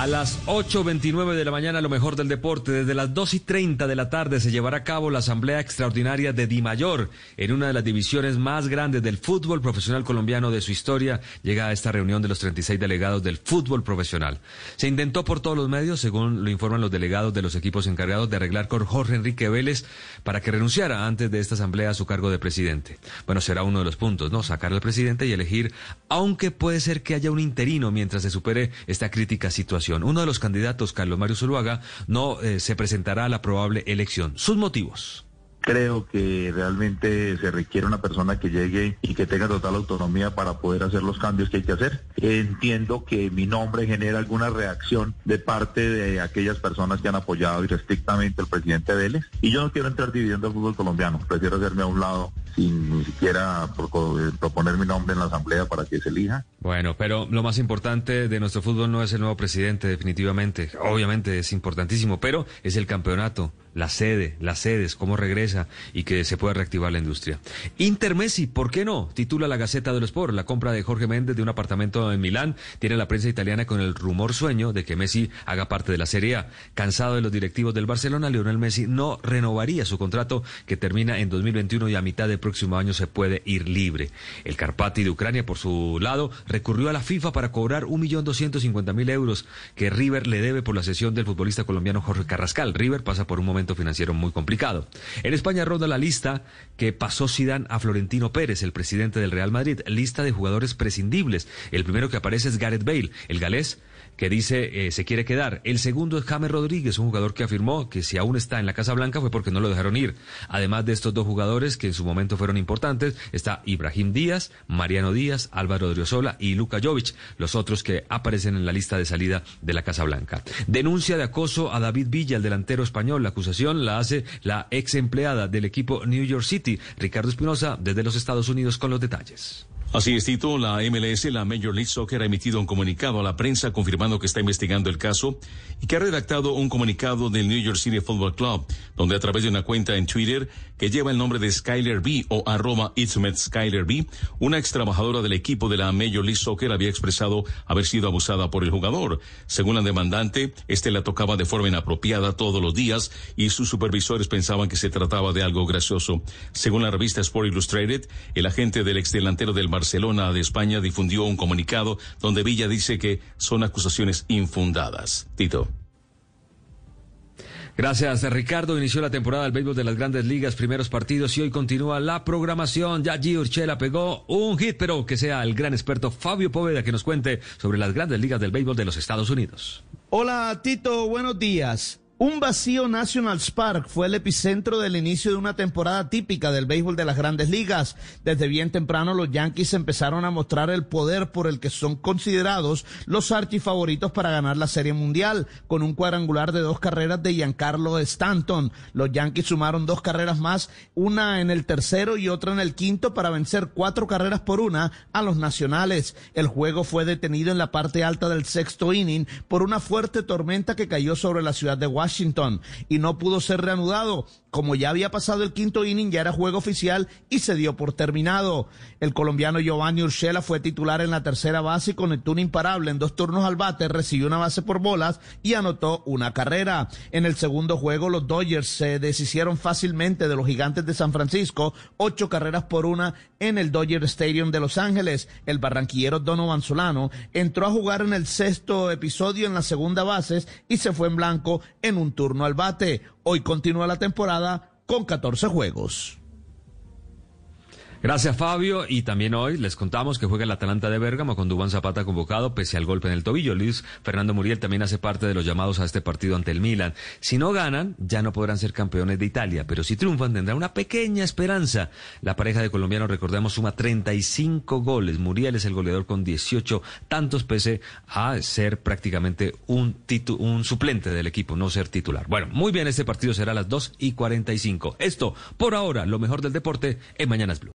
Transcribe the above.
A las 8.29 de la mañana, lo mejor del deporte. Desde las 2 y 30 de la tarde se llevará a cabo la Asamblea Extraordinaria de Di Mayor, en una de las divisiones más grandes del fútbol profesional colombiano de su historia. Llega a esta reunión de los 36 delegados del fútbol profesional. Se intentó por todos los medios, según lo informan los delegados de los equipos encargados, de arreglar con Jorge Enrique Vélez para que renunciara antes de esta asamblea a su cargo de presidente. Bueno, será uno de los puntos, ¿no? Sacar al presidente y elegir, aunque puede ser que haya un interino mientras se supere esta crítica situación. Uno de los candidatos, Carlos Mario Zuluaga, no eh, se presentará a la probable elección. Sus motivos. Creo que realmente se requiere una persona que llegue y que tenga total autonomía para poder hacer los cambios que hay que hacer. Entiendo que mi nombre genera alguna reacción de parte de aquellas personas que han apoyado irrestrictamente al presidente Vélez. Y yo no quiero entrar dividiendo el fútbol colombiano. Prefiero hacerme a un lado sin ni siquiera eh, proponer mi nombre en la asamblea para que se elija. Bueno, pero lo más importante de nuestro fútbol no es el nuevo presidente, definitivamente. Obviamente es importantísimo, pero es el campeonato la sede, las sedes, cómo regresa y que se pueda reactivar la industria. Inter Messi, ¿por qué no? Titula la Gaceta del Sport. La compra de Jorge Méndez de un apartamento en Milán tiene la prensa italiana con el rumor sueño de que Messi haga parte de la Serie A. Cansado de los directivos del Barcelona, Lionel Messi no renovaría su contrato que termina en 2021 y a mitad del próximo año se puede ir libre. El Carpati de Ucrania, por su lado, recurrió a la FIFA para cobrar 1.250.000 euros que River le debe por la sesión del futbolista colombiano Jorge Carrascal. River pasa por un momento financiero muy complicado. En España ronda la lista que pasó Zidane a Florentino Pérez, el presidente del Real Madrid, lista de jugadores prescindibles. El primero que aparece es Gareth Bale, el galés que dice eh, se quiere quedar. El segundo es James Rodríguez, un jugador que afirmó que si aún está en la Casa Blanca fue porque no lo dejaron ir. Además de estos dos jugadores que en su momento fueron importantes, está Ibrahim Díaz, Mariano Díaz, Álvaro Odriozola y Luka Jovic, los otros que aparecen en la lista de salida de la Casa Blanca. Denuncia de acoso a David Villa, el delantero español. La acusación la hace la ex empleada del equipo New York City, Ricardo Espinosa, desde los Estados Unidos con los detalles. Así es, Tito, la MLS, la Major League Soccer, ha emitido un comunicado a la prensa confirmando que está investigando el caso y que ha redactado un comunicado del New York City Football Club, donde a través de una cuenta en Twitter que lleva el nombre de Skyler B o arroba Skyler B, una ex trabajadora del equipo de la Major League Soccer había expresado haber sido abusada por el jugador. Según la demandante, este la tocaba de forma inapropiada todos los días y sus supervisores pensaban que se trataba de algo gracioso. Según la revista Sport Illustrated, el agente del ex delantero del Barcelona de España difundió un comunicado donde Villa dice que son acusaciones infundadas. Tito. Gracias, Ricardo. Inició la temporada del béisbol de las grandes ligas, primeros partidos y hoy continúa la programación. Ya G. Urchela pegó un hit, pero que sea el gran experto Fabio Poveda que nos cuente sobre las grandes ligas del béisbol de los Estados Unidos. Hola, Tito, buenos días. Un vacío National Park fue el epicentro del inicio de una temporada típica del béisbol de las grandes ligas. Desde bien temprano los Yankees empezaron a mostrar el poder por el que son considerados los archifavoritos para ganar la Serie Mundial, con un cuadrangular de dos carreras de Giancarlo Stanton. Los Yankees sumaron dos carreras más, una en el tercero y otra en el quinto para vencer cuatro carreras por una a los nacionales. El juego fue detenido en la parte alta del sexto inning por una fuerte tormenta que cayó sobre la ciudad de Washington Washington y no pudo ser reanudado. Como ya había pasado el quinto inning, ya era juego oficial y se dio por terminado. El colombiano Giovanni Urshela fue titular en la tercera base y conectó un imparable en dos turnos al bate, recibió una base por bolas y anotó una carrera. En el segundo juego, los Dodgers se deshicieron fácilmente de los gigantes de San Francisco, ocho carreras por una en el Dodger Stadium de Los Ángeles. El barranquillero Donovan Solano entró a jugar en el sexto episodio en la segunda base y se fue en blanco en un turno al bate. Hoy continúa la temporada con 14 juegos. Gracias, Fabio. Y también hoy les contamos que juega el Atalanta de Bérgamo con Dubán Zapata convocado pese al golpe en el tobillo. Luis Fernando Muriel también hace parte de los llamados a este partido ante el Milan. Si no ganan, ya no podrán ser campeones de Italia, pero si triunfan tendrá una pequeña esperanza. La pareja de colombianos, recordemos, suma 35 goles. Muriel es el goleador con 18 tantos pese a ser prácticamente un, un suplente del equipo, no ser titular. Bueno, muy bien, este partido será a las 2 y 45. Esto, por ahora, lo mejor del deporte en Mañanas Blue.